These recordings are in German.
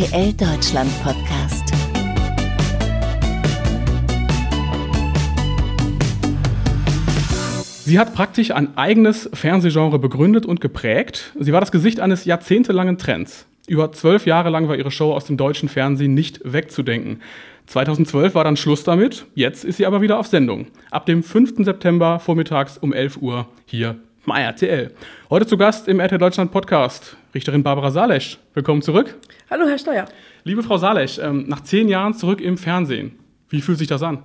RTL Deutschland Podcast. Sie hat praktisch ein eigenes Fernsehgenre begründet und geprägt. Sie war das Gesicht eines jahrzehntelangen Trends. Über zwölf Jahre lang war ihre Show aus dem deutschen Fernsehen nicht wegzudenken. 2012 war dann Schluss damit, jetzt ist sie aber wieder auf Sendung. Ab dem 5. September vormittags um 11 Uhr hier bei RTL. Heute zu Gast im RTL Deutschland Podcast Richterin Barbara Salesch. Willkommen zurück. Hallo, Herr Steuer. Liebe Frau Salesch, ähm, nach zehn Jahren zurück im Fernsehen. Wie fühlt sich das an?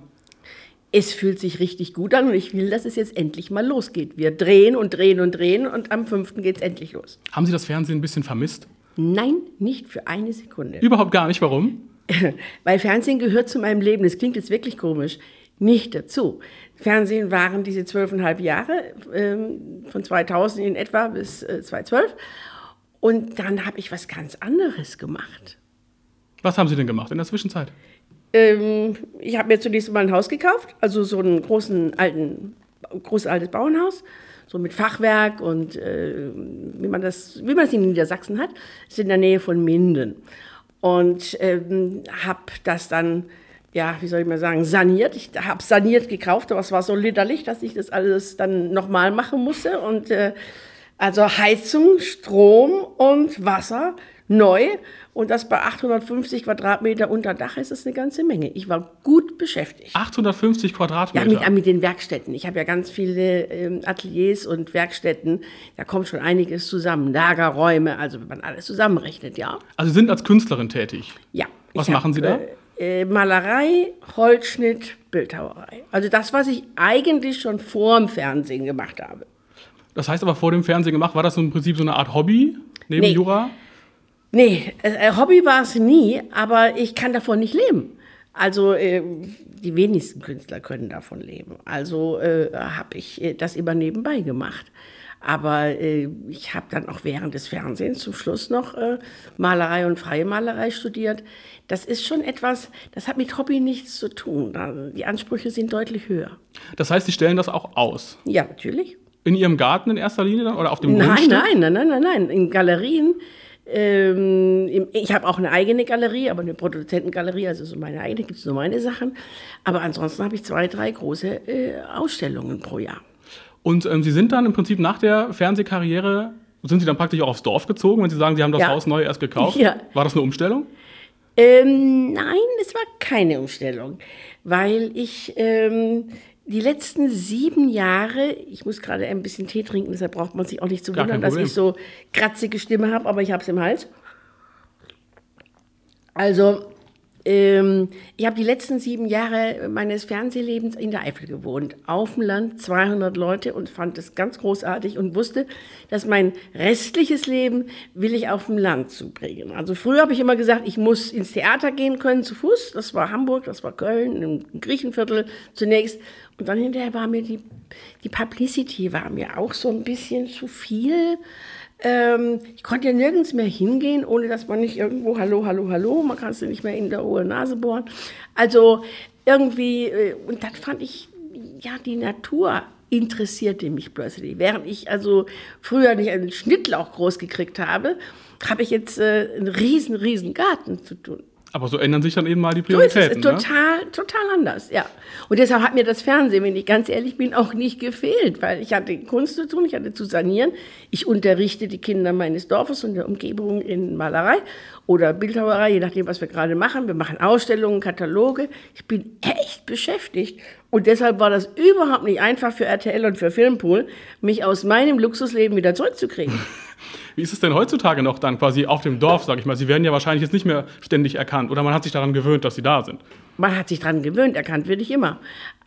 Es fühlt sich richtig gut an und ich will, dass es jetzt endlich mal losgeht. Wir drehen und drehen und drehen und am 5. geht es endlich los. Haben Sie das Fernsehen ein bisschen vermisst? Nein, nicht für eine Sekunde. Überhaupt gar nicht. Warum? Weil Fernsehen gehört zu meinem Leben. Das klingt jetzt wirklich komisch. Nicht dazu. Fernsehen waren diese zwölfeinhalb Jahre, ähm, von 2000 in etwa bis äh, 2012. Und dann habe ich was ganz anderes gemacht. Was haben Sie denn gemacht in der Zwischenzeit? Ähm, ich habe mir zunächst mal ein Haus gekauft, also so einen großen alten, großes altes Bauernhaus, so mit Fachwerk und äh, wie man das, wie man es in Niedersachsen hat, ist in der Nähe von Minden und ähm, habe das dann ja, wie soll ich mal sagen, saniert. Ich habe saniert gekauft, aber es war so liederlich, dass ich das alles dann nochmal machen musste. Und äh, also Heizung, Strom und Wasser neu. Und das bei 850 Quadratmeter unter Dach ist das eine ganze Menge. Ich war gut beschäftigt. 850 Quadratmeter? Ja, mit, mit den Werkstätten. Ich habe ja ganz viele ähm, Ateliers und Werkstätten. Da kommt schon einiges zusammen. Lagerräume, also wenn man alles zusammenrechnet, ja. Also Sie sind als Künstlerin tätig? Ja. Was machen Sie da? Äh, Malerei, Holzschnitt, Bildhauerei. Also das, was ich eigentlich schon vor dem Fernsehen gemacht habe. Das heißt aber vor dem Fernsehen gemacht, war das im Prinzip so eine Art Hobby neben nee. Jura? Nee, äh, Hobby war es nie, aber ich kann davon nicht leben. Also äh, die wenigsten Künstler können davon leben. Also äh, habe ich äh, das immer nebenbei gemacht. Aber äh, ich habe dann auch während des Fernsehens zum Schluss noch äh, Malerei und freie Malerei studiert. Das ist schon etwas, das hat mit Hobby nichts zu tun. Also die Ansprüche sind deutlich höher. Das heißt, Sie stellen das auch aus? Ja, natürlich. In Ihrem Garten in erster Linie dann, oder auf dem Nein, Grundstück? nein, nein, nein, nein, nein. In Galerien. Ähm, ich habe auch eine eigene Galerie, aber eine Produzentengalerie, also so meine eigene, gibt es nur meine Sachen. Aber ansonsten habe ich zwei, drei große äh, Ausstellungen pro Jahr. Und ähm, Sie sind dann im Prinzip nach der Fernsehkarriere, sind Sie dann praktisch auch aufs Dorf gezogen, wenn Sie sagen, Sie haben das Ja. Haus neu erst gekauft? Ja. War das eine Umstellung? Ähm, nein, es war keine Umstellung, weil ich ähm, die letzten sieben Jahre, ich muss gerade ein bisschen Tee trinken, deshalb braucht man sich auch nicht zu Gar wundern, dass ich so kratzige Stimme habe, aber ich habe es im Hals. Also, ähm, ich habe die letzten sieben Jahre meines Fernsehlebens in der Eifel gewohnt, auf dem Land, 200 Leute und fand es ganz großartig und wusste, dass mein restliches Leben will ich auf dem Land zubringen. Also früher habe ich immer gesagt, ich muss ins Theater gehen können zu Fuß. Das war Hamburg, das war Köln, im Griechenviertel zunächst. Und dann hinterher war mir die, die Publicity war mir auch so ein bisschen zu viel. Ähm, ich konnte ja nirgends mehr hingehen, ohne dass man nicht irgendwo Hallo, Hallo, Hallo, man kann es nicht mehr in der hohe Nase bohren. Also irgendwie, äh, und dann fand ich, ja, die Natur interessierte mich plötzlich. Während ich also früher nicht einen Schnittlauch groß gekriegt habe, habe ich jetzt äh, einen riesen, riesen Garten zu tun. Aber so ändern sich dann eben mal die So ist es, Prioritäten. ne? total, total anders, ja. Und deshalb hat mir das Fernsehen, wenn ich ganz ehrlich bin, auch nicht gefehlt, weil ich hatte Kunst zu tun, ich hatte zu sanieren. Ich unterrichte die Kinder meines Dorfes und der Umgebung in Malerei oder Bildhauerei, je nachdem, was wir gerade machen. Wir machen Ausstellungen, Kataloge. Ich bin echt beschäftigt. Und deshalb war das überhaupt nicht einfach für RTL und für Filmpool, mich aus meinem Luxusleben wieder zurückzukriegen. Wie ist es denn heutzutage noch dann quasi auf dem Dorf, sag ich mal? Sie werden ja wahrscheinlich jetzt nicht mehr ständig erkannt oder man hat sich daran gewöhnt, dass Sie da sind. Man hat sich dran gewöhnt, erkannt werde ich immer.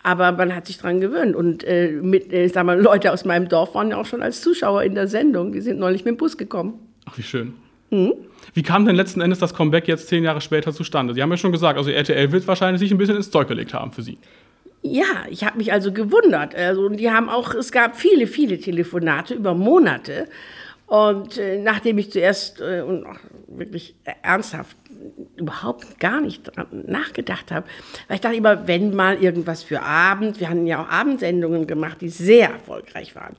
Aber man hat sich dran gewöhnt. Und äh, mit, äh, sag mal, Leute aus meinem Dorf waren ja auch schon als Zuschauer in der Sendung. Die sind neulich mit dem Bus gekommen. Ach, wie schön. Wie kam denn letzten Endes das Comeback jetzt zehn Jahre später zustande? Sie haben ja schon gesagt, also RTL wird wahrscheinlich sich ein bisschen ins Zeug gelegt haben für Sie. Ja, ich habe mich also gewundert. Also, und die haben auch, es gab viele, viele Telefonate über Monate. Und äh, nachdem ich zuerst äh, und wirklich ernsthaft überhaupt gar nicht dran nachgedacht habe, weil ich dachte immer, wenn mal irgendwas für Abend, wir hatten ja auch Abendsendungen gemacht, die sehr erfolgreich waren,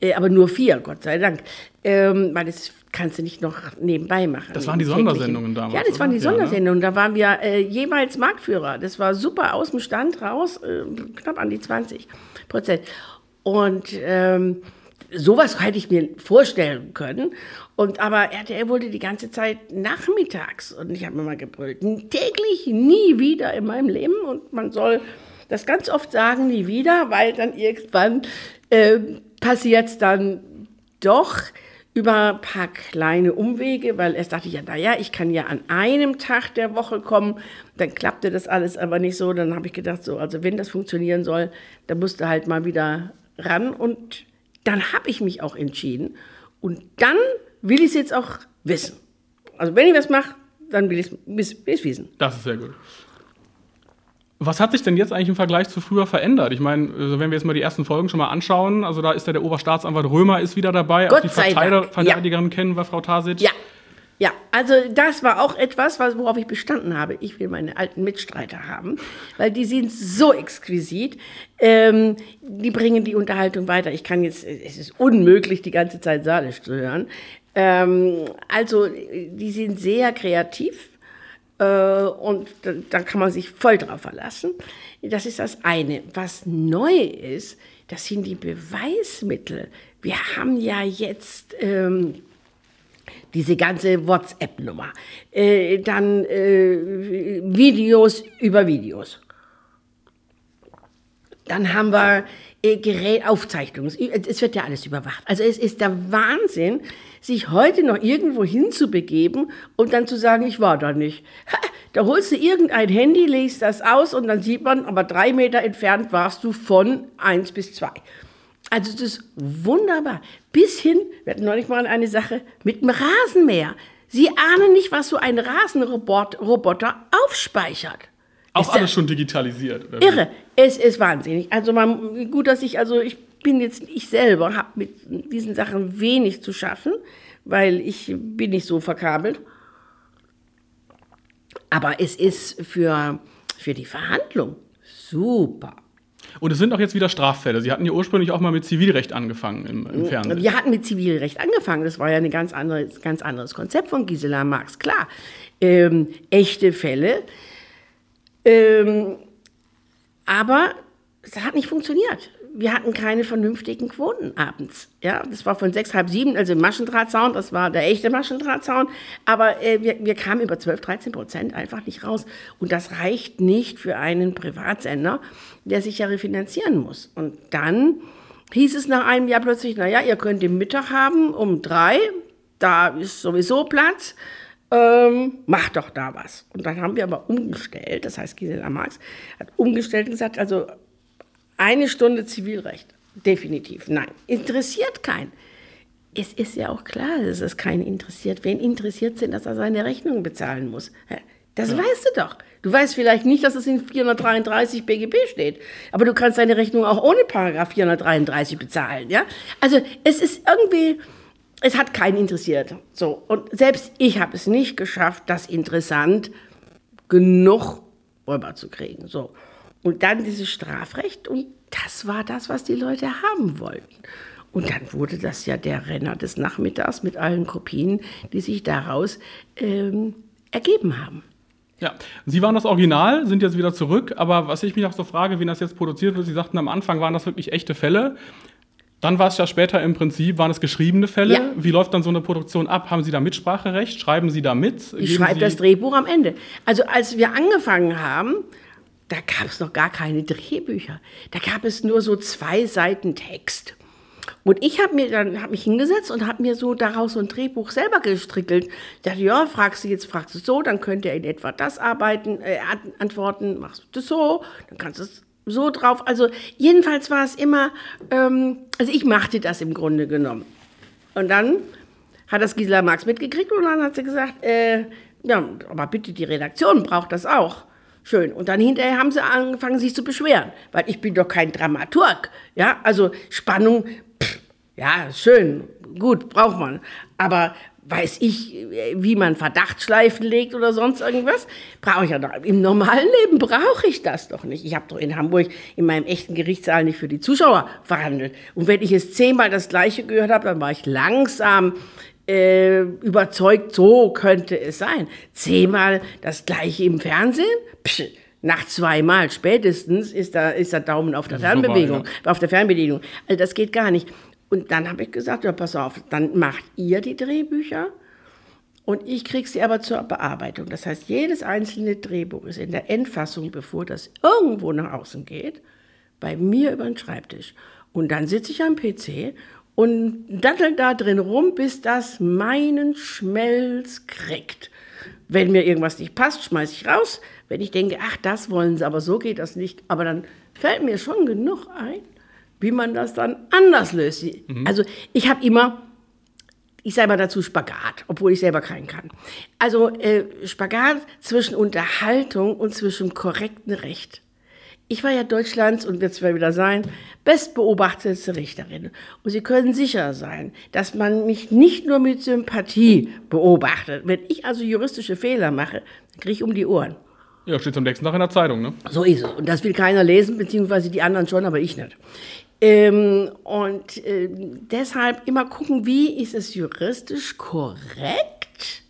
äh, aber nur vier, Gott sei Dank, ähm, weil es kannst du nicht noch nebenbei machen. Das waren die Sondersendungen damals. Ja, das waren die oder? Ne? Sondersendungen. Da waren wir äh, jeweils Marktführer. Das war super aus dem Stand raus, äh, knapp an die 20 Prozent. Und ähm, sowas hätte ich mir vorstellen können. Und aber RTL wollte die ganze Zeit nachmittags. Und ich habe mir mal gebrüllt, täglich, nie wieder in meinem Leben. Und man soll das ganz oft sagen, nie wieder, weil dann irgendwann äh, passiert es dann doch über ein paar kleine Umwege, weil erst dachte ich ja, naja, ich kann ja an einem Tag der Woche kommen. Dann klappte das alles aber nicht so. Dann habe ich gedacht, so, also wenn das funktionieren soll, dann musst du halt mal wieder ran. Und dann habe ich mich auch entschieden. Und dann will ich es jetzt auch wissen. Also wenn ich was mache, dann will ich es wissen. Das ist sehr gut. Was hat sich denn jetzt eigentlich im Vergleich zu früher verändert? Ich meine, also wenn wir jetzt mal die ersten Folgen schon mal anschauen, also da ist ja der Oberstaatsanwalt Römer ist wieder dabei. Gott auch die Verteidiger. Verteidigerin kennen wir, Frau Tasic. Ja. Ja, also das war auch etwas, was- worauf ich bestanden habe. Ich will meine alten Mitstreiter haben, weil die sind so exquisit. Ähm, die bringen die Unterhaltung weiter. Ich kann jetzt, es ist unmöglich, die ganze Zeit Salisch zu hören. Ähm, also, die sind sehr kreativ. Äh, und da, da kann man sich voll drauf verlassen. Das ist das eine. Was neu ist, das sind die Beweismittel. Wir haben ja jetzt ähm, diese ganze WhatsApp-Nummer, äh, dann äh, Videos über Videos. Dann haben wir Gerät, Aufzeichnungen. Es wird ja alles überwacht. Also es ist der Wahnsinn, sich heute noch irgendwo hinzubegeben und dann zu sagen, ich war da nicht. Da holst du irgendein Handy, legst das aus und dann sieht man, aber drei Meter entfernt warst du von eins bis zwei. Also das ist wunderbar. Bis hin, wir hatten neulich mal eine Sache mit dem Rasenmäher. Sie ahnen nicht, was so ein Rasenroboter aufspeichert. Auch Ist alles schon digitalisiert. oder wie? Irre, es ist wahnsinnig. Also man, gut, dass ich, also ich bin jetzt, ich selber habe mit diesen Sachen wenig zu schaffen, weil ich bin nicht so verkabelt. Aber es ist für, für die Verhandlung super. Und es sind auch jetzt wieder Straffälle. Sie hatten ja ursprünglich auch mal mit Zivilrecht angefangen im, im Fernsehen. Wir hatten mit Zivilrecht angefangen. Das war ja ein ganz anderes, ganz anderes Konzept von Gisela Marx. Klar, ähm, echte Fälle. Ähm, aber es hat nicht funktioniert. Wir hatten keine vernünftigen Quoten abends. Ja, das war von sechs, halb sieben, also Maschendrahtzaun, das war der echte Maschendrahtzaun. Aber äh, wir, wir kamen über 12, 13 Prozent einfach nicht raus. Und das reicht nicht für einen Privatsender, der sich ja refinanzieren muss. Und dann hieß es nach einem Jahr plötzlich, naja, ihr könnt den Mittag haben um drei, da ist sowieso Platz, ähm, macht doch da was. Und dann haben wir aber umgestellt, das heißt Gisela Marx hat umgestellt und gesagt, also eine Stunde Zivilrecht, definitiv, nein, interessiert keinen. Es ist ja auch klar, dass es keinen interessiert. Wen interessiert sind, dass er seine Rechnung bezahlen muss? Das weißt du doch. Du weißt vielleicht nicht, dass es in 433 BGB steht, aber du kannst deine Rechnung auch ohne Paragraph 433 bezahlen, ja? Also es ist irgendwie, es hat keinen interessiert. So und selbst ich habe es nicht geschafft, das interessant genug rüberzukriegen. So und dann dieses Strafrecht und das war das, was die Leute haben wollten. Und dann wurde das ja der Renner des Nachmittags mit allen Kopien, die sich daraus ähm, ergeben haben. Ja, Sie waren das Original, sind jetzt wieder zurück, aber was ich mich auch so frage, wie das jetzt produziert wird, Sie sagten am Anfang, waren das wirklich echte Fälle? Dann war es ja später im Prinzip, waren es geschriebene Fälle. Ja. Wie läuft dann so eine Produktion ab? Haben Sie da Mitspracherecht? Schreiben Sie da mit? Ich schreibe Sie- das Drehbuch am Ende. Also als wir angefangen haben, da gab es noch gar keine Drehbücher. Da gab es nur so zwei Seiten Text. Und ich habe mir dann hab mich hingesetzt und habe mir so daraus so ein Drehbuch selber gestrickelt. Ich dachte, ja, fragst du jetzt, fragst du so, dann könnt ihr in etwa das arbeiten, äh, an- antworten, machst du das so, dann kannst du es so drauf. Also jedenfalls war es immer, ähm, also ich machte das im Grunde genommen. Und dann hat das Gisela Marx mitgekriegt und dann hat sie gesagt, äh, ja, aber bitte, die Redaktion braucht das auch. Schön. Und dann hinterher haben sie angefangen, sich zu beschweren, weil ich bin doch kein Dramaturg. Ja, also Spannung, pff, ja, schön, gut, braucht man. Aber weiß ich, wie man Verdachtsschleifen legt oder sonst irgendwas, brauche ich ja doch. Im normalen Leben brauche ich das doch nicht. Ich habe doch in Hamburg in meinem echten Gerichtssaal nicht für die Zuschauer verhandelt. Und wenn ich jetzt zehnmal das Gleiche gehört habe, dann war ich langsam äh, überzeugt, so könnte es sein. Zehnmal das gleiche im Fernsehen? Psch, nach zweimal spätestens ist da ist der Daumen auf der Fernbewegung, vorbei, auf der Fernbedienung. Also das geht gar nicht. Und dann habe ich gesagt, ja, pass auf, dann macht ihr die Drehbücher und ich kriege sie aber zur Bearbeitung. Das heißt, jedes einzelne Drehbuch ist in der Endfassung, bevor das irgendwo nach außen geht, bei mir über den Schreibtisch. Und dann sitze ich am PC und dattel da drin rum, bis das meinen Schmelz kriegt. Wenn mir irgendwas nicht passt, schmeiße ich raus. Wenn ich denke, ach, das wollen sie, aber so geht das nicht. Aber dann fällt mir schon genug ein, wie man das dann anders löst. Also ich habe immer ich sage mal dazu Spagat, obwohl ich selber keinen kann. Also äh, Spagat zwischen Unterhaltung und zwischen korrekten Recht. Ich war ja Deutschlands und wird es wieder sein, bestbeobachtetste Richterin. Und Sie können sicher sein, dass man mich nicht nur mit Sympathie beobachtet. Wenn ich also juristische Fehler mache, kriege ich um die Ohren. Ja, steht am nächsten Tag in der Zeitung, ne? So ist es. Und das will keiner lesen, beziehungsweise die anderen schon, aber ich nicht. Ähm, und äh, deshalb immer gucken, wie ist es juristisch korrekt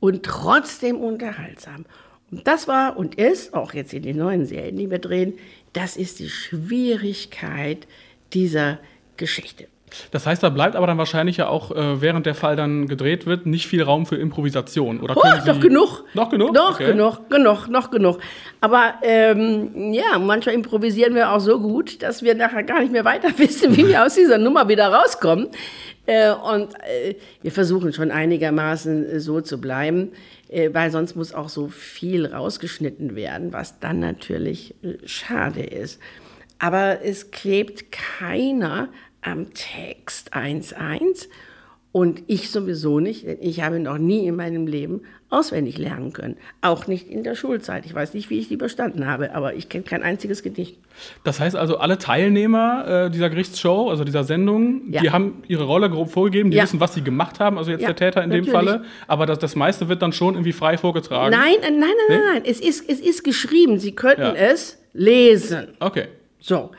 und trotzdem unterhaltsam. Und das war und ist, auch jetzt in den neuen Serien, die wir drehen, das ist die Schwierigkeit dieser Geschichte. Das heißt, da bleibt aber dann wahrscheinlich ja auch, äh, während der Fall dann gedreht wird, nicht viel Raum für Improvisation. Oder Oh, Sie noch genug. Noch genug? Noch Okay. genug, genug, noch genug. Aber ähm, ja, manchmal improvisieren wir auch so gut, dass wir nachher gar nicht mehr weiter wissen, wie wir aus dieser Nummer wieder rauskommen. Äh, und äh, wir versuchen schon einigermaßen äh, so zu bleiben, äh, weil sonst muss auch so viel rausgeschnitten werden, was dann natürlich äh, schade ist. Aber es klebt keiner am Text 1.1 und ich sowieso nicht, denn ich habe noch nie in meinem Leben auswendig lernen können. Auch nicht in der Schulzeit. Ich weiß nicht, wie ich die bestanden habe, aber ich kenne kein einziges Gedicht. Das heißt also, alle Teilnehmer äh, dieser Gerichtsshow, also dieser Sendung, Ja. die haben ihre Rolle grob vorgegeben, die Ja. wissen, was sie gemacht haben, also jetzt Ja, der Täter in dem natürlich. Falle. Aber das, das meiste wird dann schon irgendwie frei vorgetragen. Nein, äh, nein, nein, nein, nein. Es ist, es ist geschrieben. Sie könnten es lesen. Okay. So.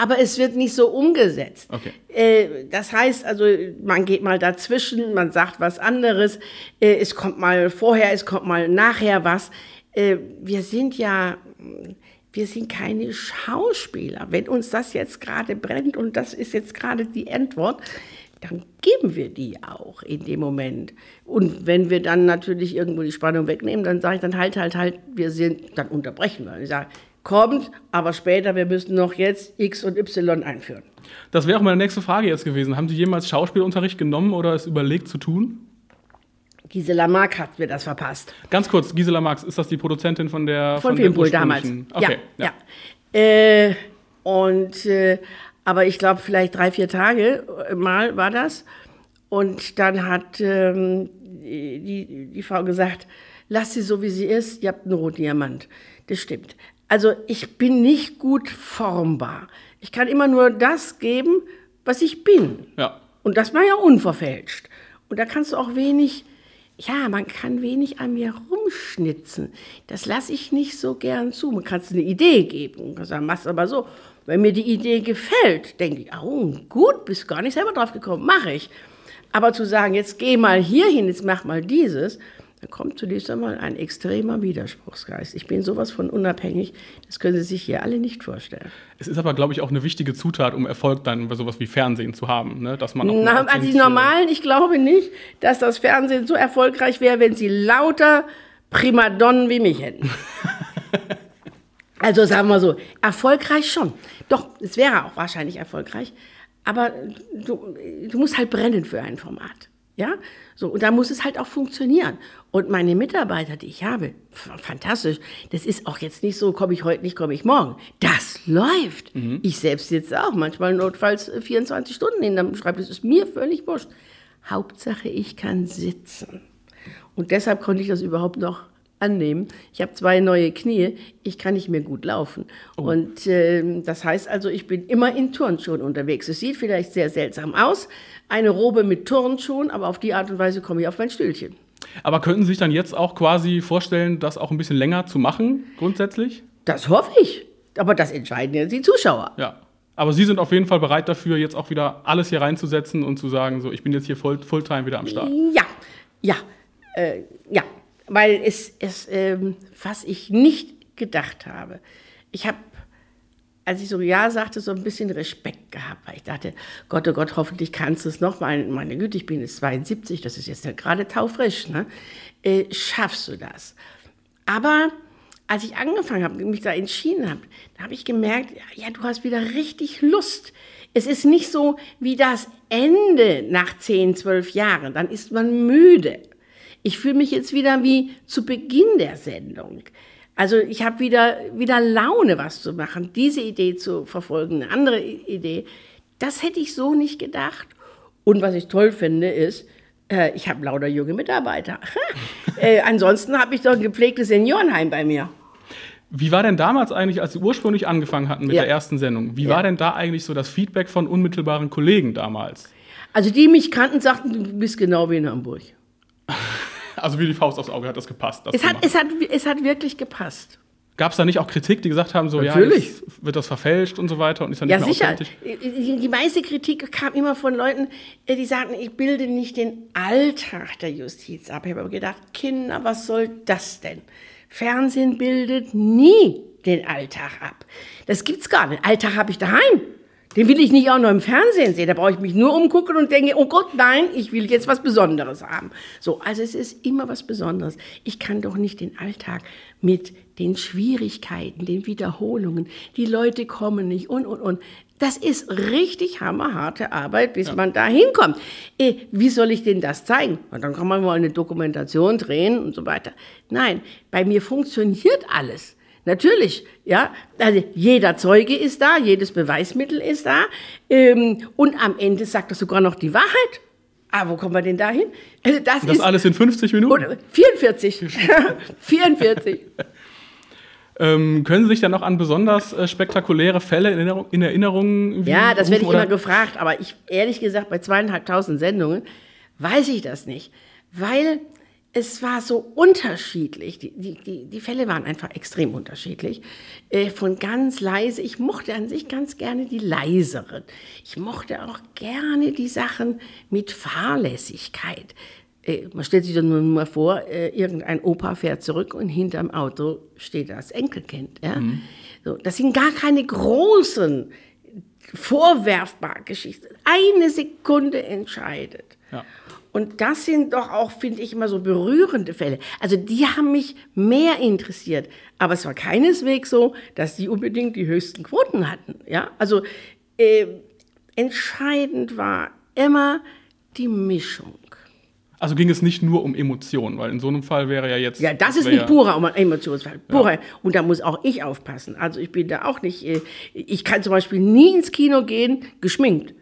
Aber es wird nicht so umgesetzt. Okay. Äh, das heißt also, man geht mal dazwischen, man sagt was anderes, äh, es kommt mal vorher, es kommt mal nachher was. Äh, wir sind ja, wir sind keine Schauspieler. Wenn uns das jetzt gerade brennt und das ist jetzt gerade die Antwort, dann geben wir die auch in dem Moment. Und wenn wir dann natürlich irgendwo die Spannung wegnehmen, dann sage ich dann halt, halt, halt, wir sind, dann unterbrechen wir. Ich sage, kommt, aber später, wir müssen noch jetzt X und Y einführen. Das wäre auch meine nächste Frage jetzt gewesen. Haben Sie jemals Schauspielunterricht genommen oder es überlegt zu tun? Gisela Mark hat mir das verpasst. Ganz kurz, Gisela Marx, ist das die Produzentin von der Von dem Filmpool damals. Okay, ja, ja. Äh, und, äh, aber ich glaube, vielleicht drei, vier Tage äh, mal war das. Und dann hat ähm, die, die, die Frau gesagt, lass sie so, wie sie ist, ihr habt einen roten Diamant. Das stimmt. Also ich bin nicht gut formbar. Ich kann immer nur das geben, was ich bin. Ja. Und das war ja unverfälscht. Und da kannst du auch wenig, ja, man kann wenig an mir rumschnitzen. Das lasse ich nicht so gern zu. Man kann es eine Idee geben. Man kann sagen, mach's aber so. Wenn mir die Idee gefällt, denke ich, oh, gut, bist gar nicht selber drauf gekommen, mache ich. Aber zu sagen, jetzt geh mal hier hin, jetzt mach mal dieses, dann kommt zunächst einmal ein extremer Widerspruchsgeist. Ich bin sowas von unabhängig, das können Sie sich hier alle nicht vorstellen. Es ist aber, glaube ich, auch eine wichtige Zutat, um Erfolg dann bei sowas wie Fernsehen zu haben. Ne? Dass man auch Na, also die normalen, ich glaube nicht, dass das Fernsehen so erfolgreich wäre, wenn sie lauter Primadonnen wie mich hätten. also sagen wir so, erfolgreich schon. Doch, es wäre auch wahrscheinlich erfolgreich, aber du, du musst halt brennen für ein Format. Ja, so, und da muss es halt auch funktionieren. Und meine Mitarbeiter, die ich habe, fantastisch. Das ist auch jetzt nicht so, komme ich heute nicht, komme ich morgen. Das läuft. Ich selbst sitze auch manchmal notfalls äh, 24 Stunden in dem Schreibtisch. Das ist mir völlig wurscht. Hauptsache, ich kann sitzen. Und deshalb konnte ich das überhaupt noch annehmen. Ich habe zwei neue Knie, ich kann nicht mehr gut laufen. Und ähm, das heißt also, ich bin immer in Turnschuhen unterwegs. Es sieht vielleicht sehr seltsam aus, eine Robe mit Turnschuhen, aber auf die Art und Weise komme ich auf mein Stühlchen. Aber könnten Sie sich dann jetzt auch quasi vorstellen, das auch ein bisschen länger zu machen, grundsätzlich? Das hoffe ich. Aber das entscheiden ja die Zuschauer. Ja. Aber Sie sind auf jeden Fall bereit dafür, jetzt auch wieder alles hier reinzusetzen und zu sagen, so, ich bin jetzt hier voll, Fulltime wieder am Start. Ja, ja, äh, ja, weil es, es ähm, was ich nicht gedacht habe. Ich habe, als ich so Ja sagte, so ein bisschen Respekt gehabt, weil ich dachte, Gott, oh Gott, hoffentlich kannst du es noch. Meine, meine Güte, ich bin jetzt 72, das ist jetzt ja gerade taufrisch, ne? Äh, schaffst du das? Aber als ich angefangen habe, mich da entschieden habe, da habe ich gemerkt, ja, du hast wieder richtig Lust. Es ist nicht so wie das Ende nach 10, 12 Jahren. Dann ist man müde. Ich fühle mich jetzt wieder wie zu Beginn der Sendung. Also ich habe wieder, wieder Laune, was zu machen, diese Idee zu verfolgen, eine andere Idee. Das hätte ich so nicht gedacht. Und was ich toll finde, ist, äh, ich habe lauter junge Mitarbeiter. äh, ansonsten habe ich doch ein gepflegtes Seniorenheim bei mir. Wie war denn damals eigentlich, als Sie ursprünglich angefangen hatten mit Ja. der ersten Sendung, wie Ja. war denn da eigentlich so das Feedback von unmittelbaren Kollegen damals? Also die mich kannten, sagten, du bist genau wie in Hamburg. Also wie die Faust aufs Auge hat das gepasst. Das Es hat, es, hat, es hat wirklich gepasst. Gab es da nicht auch Kritik, die gesagt haben, so Natürlich. ja, jetzt wird das verfälscht und so weiter und ist dann Ja, nicht mehr sicher. authentisch? Die, die meiste Kritik kam immer von Leuten, äh, die sagten, ich bilde nicht den Alltag der Justiz ab. Ich habe aber gedacht, Kinder, was soll das denn? Fernsehen bildet nie den Alltag ab. Das gibt's gar nicht. Alltag habe ich daheim. Den will ich nicht auch noch im Fernsehen sehen. Da brauche ich mich nur umgucken und denke, oh Gott, nein, ich will jetzt was Besonderes haben. So, also es ist immer was Besonderes. Ich kann doch nicht den Alltag mit den Schwierigkeiten, den Wiederholungen, die Leute kommen nicht und, und, und. Das ist richtig hammerharte Arbeit, bis man da hinkommt. Eh, wie soll ich denn das zeigen? Na, dann kann man mal eine Dokumentation drehen und so weiter. Nein, bei mir funktioniert alles. Natürlich, ja. Also jeder Zeuge ist da, jedes Beweismittel ist da. Ähm, und am Ende sagt er sogar noch die Wahrheit. Ah, wo kommen wir denn da hin? Also das, Das ist alles in 50 Minuten? oder 44. 44. Ähm, können Sie sich dann noch an besonders äh, spektakuläre Fälle in Erinnerung, in Erinnerung Ja, das werde ich rufen, immer oder? gefragt, aber ich, ehrlich gesagt, bei zweieinhalbtausend Sendungen weiß ich das nicht, weil es war so unterschiedlich. Die, die, die, die Fälle waren einfach extrem unterschiedlich. Äh, von ganz leise, ich mochte an sich ganz gerne die leiseren. Ich mochte auch gerne die Sachen mit Fahrlässigkeit. Äh, man stellt sich dann nur mal vor, äh, irgendein Opa fährt zurück und hinterm Auto steht das Enkelkind. Ja? So, das sind gar keine großen vorwerfbaren Geschichten. Eine Sekunde entscheidet. Ja. Und das sind doch auch, finde ich, immer so berührende Fälle. Also die haben mich mehr interessiert. Aber es war keineswegs so, dass die unbedingt die höchsten Quoten hatten. Ja? Also äh, entscheidend war immer die Mischung. Also ging es nicht nur um Emotionen, weil in so einem Fall wäre ja jetzt. Ja, das ist ein purer Emotionsfall. Purer. Und da muss auch ich aufpassen. Also ich bin da auch nicht, äh, ich kann zum Beispiel nie ins Kino gehen, geschminkt.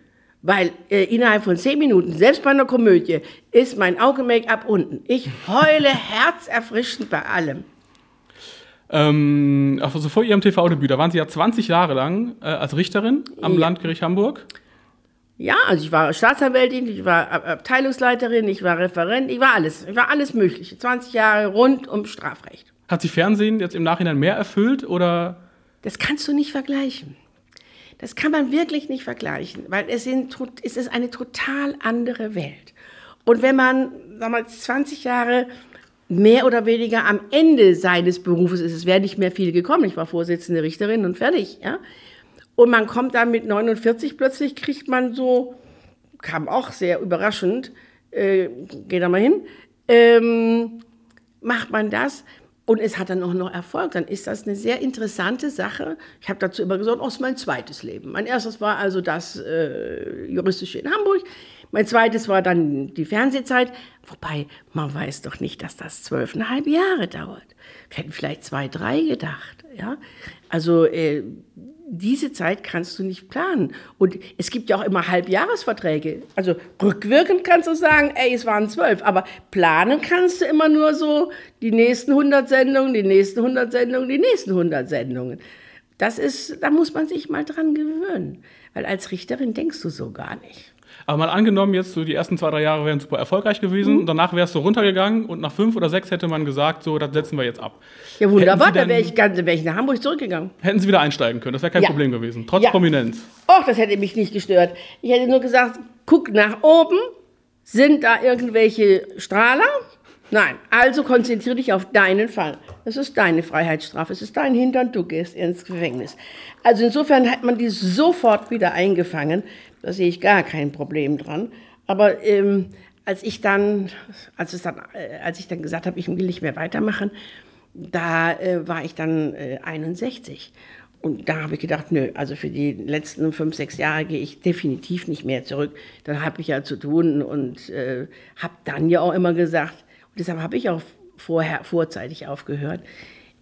Weil äh, innerhalb von zehn Minuten, selbst bei einer Komödie, ist mein Auge-Make-up unten. Ich heule herzerfrischend bei allem. Ähm, also vor Ihrem TV-Debüt, da waren Sie ja 20 Jahre lang äh, als Richterin am Ja. Landgericht Hamburg. Ja, also ich war Staatsanwältin, ich war Ab- Abteilungsleiterin, ich war Referent, ich war alles. Ich war alles Mögliche. 20 Jahre rund um Strafrecht. Hat Sie Fernsehen jetzt im Nachhinein mehr erfüllt oder? Das kannst du nicht vergleichen. Das kann man wirklich nicht vergleichen, weil es, sind, es ist eine total andere Welt. Und wenn man sagen wir, mal, 20 Jahre mehr oder weniger am Ende seines Berufes ist, es wäre nicht mehr viel gekommen. Ich war Vorsitzende Richterin und fertig. Ja? Und man kommt dann mit 49 plötzlich, kriegt man so, kam auch sehr überraschend, äh, geht da mal hin, ähm, macht man das und es hat dann auch noch Erfolg, dann ist das eine sehr interessante Sache. Ich habe dazu immer gesagt, oh, es ist mein zweites Leben. Mein erstes war also das äh, Juristische in Hamburg. Mein zweites war dann die Fernsehzeit. Wobei, man weiß doch nicht, dass das zwölfeinhalb Jahre dauert. Wir hätten vielleicht zwei, drei gedacht. Ja? Also äh, diese Zeit kannst du nicht planen. Und es gibt ja auch immer Halbjahresverträge. Also rückwirkend kannst du sagen, ey, es waren zwölf. Aber planen kannst du immer nur so die nächsten 100 Sendungen, die nächsten 100 Sendungen, die nächsten 100 Sendungen. das ist, da muss man sich mal dran gewöhnen. Weil als Richterin denkst du so gar nicht. Aber mal angenommen, jetzt so die ersten zwei, drei Jahre wären super erfolgreich gewesen Mhm. und danach wärst du runtergegangen und nach fünf oder sechs hätte man gesagt, so, das setzen wir jetzt ab. Ja, wunderbar, Hätten Sie da wäre ich, ganz- wär ich nach Hamburg zurückgegangen. Hätten sie wieder einsteigen können, das wäre kein Ja. Problem gewesen. Trotz Ja. Prominenz. Och, das hätte mich nicht gestört. Ich hätte nur gesagt, guck nach oben. Sind da irgendwelche Strahler? Nein. Also konzentriere dich auf deinen Fall. Das ist deine Freiheitsstrafe. Es ist dein Hintern, du gehst ins Gefängnis. Also insofern hat man die sofort wieder eingefangen. Da sehe ich gar kein Problem dran. Aber ähm, als ich dann, als, es dann, äh, als ich dann gesagt habe, ich will nicht mehr weitermachen, da äh, war ich dann äh, 61. Und da habe ich gedacht, nö, also für die letzten fünf, sechs Jahre gehe ich definitiv nicht mehr zurück. Dann habe ich ja zu tun und äh, habe dann ja auch immer gesagt, und deshalb habe ich auch vorher vorzeitig aufgehört.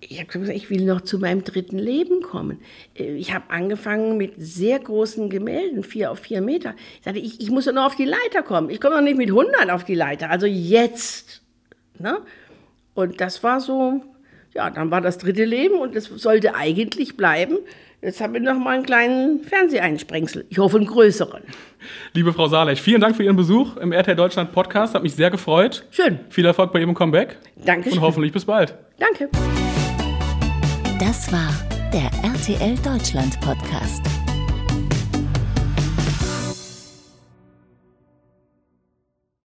Ich habe gesagt, ich will noch zu meinem dritten Leben kommen. Äh, Ich habe angefangen mit sehr großen Gemälden, vier auf vier Meter. Ich sagte, ich, ich muss noch auf die Leiter kommen. Ich komme noch nicht mit 100 auf die Leiter. Also jetzt. Ne? Und das war so, ja, dann war das dritte Leben und es sollte eigentlich bleiben. Jetzt haben wir noch mal einen kleinen Fernseheinsprengsel. Ich hoffe, einen größeren. Liebe Frau Salech, vielen Dank für Ihren Besuch im RTL Deutschland Podcast. Hat mich sehr gefreut. Schön. Viel Erfolg bei Ihrem Comeback. Dankeschön. Und hoffentlich bis bald. Danke. Das war der RTL Deutschland Podcast.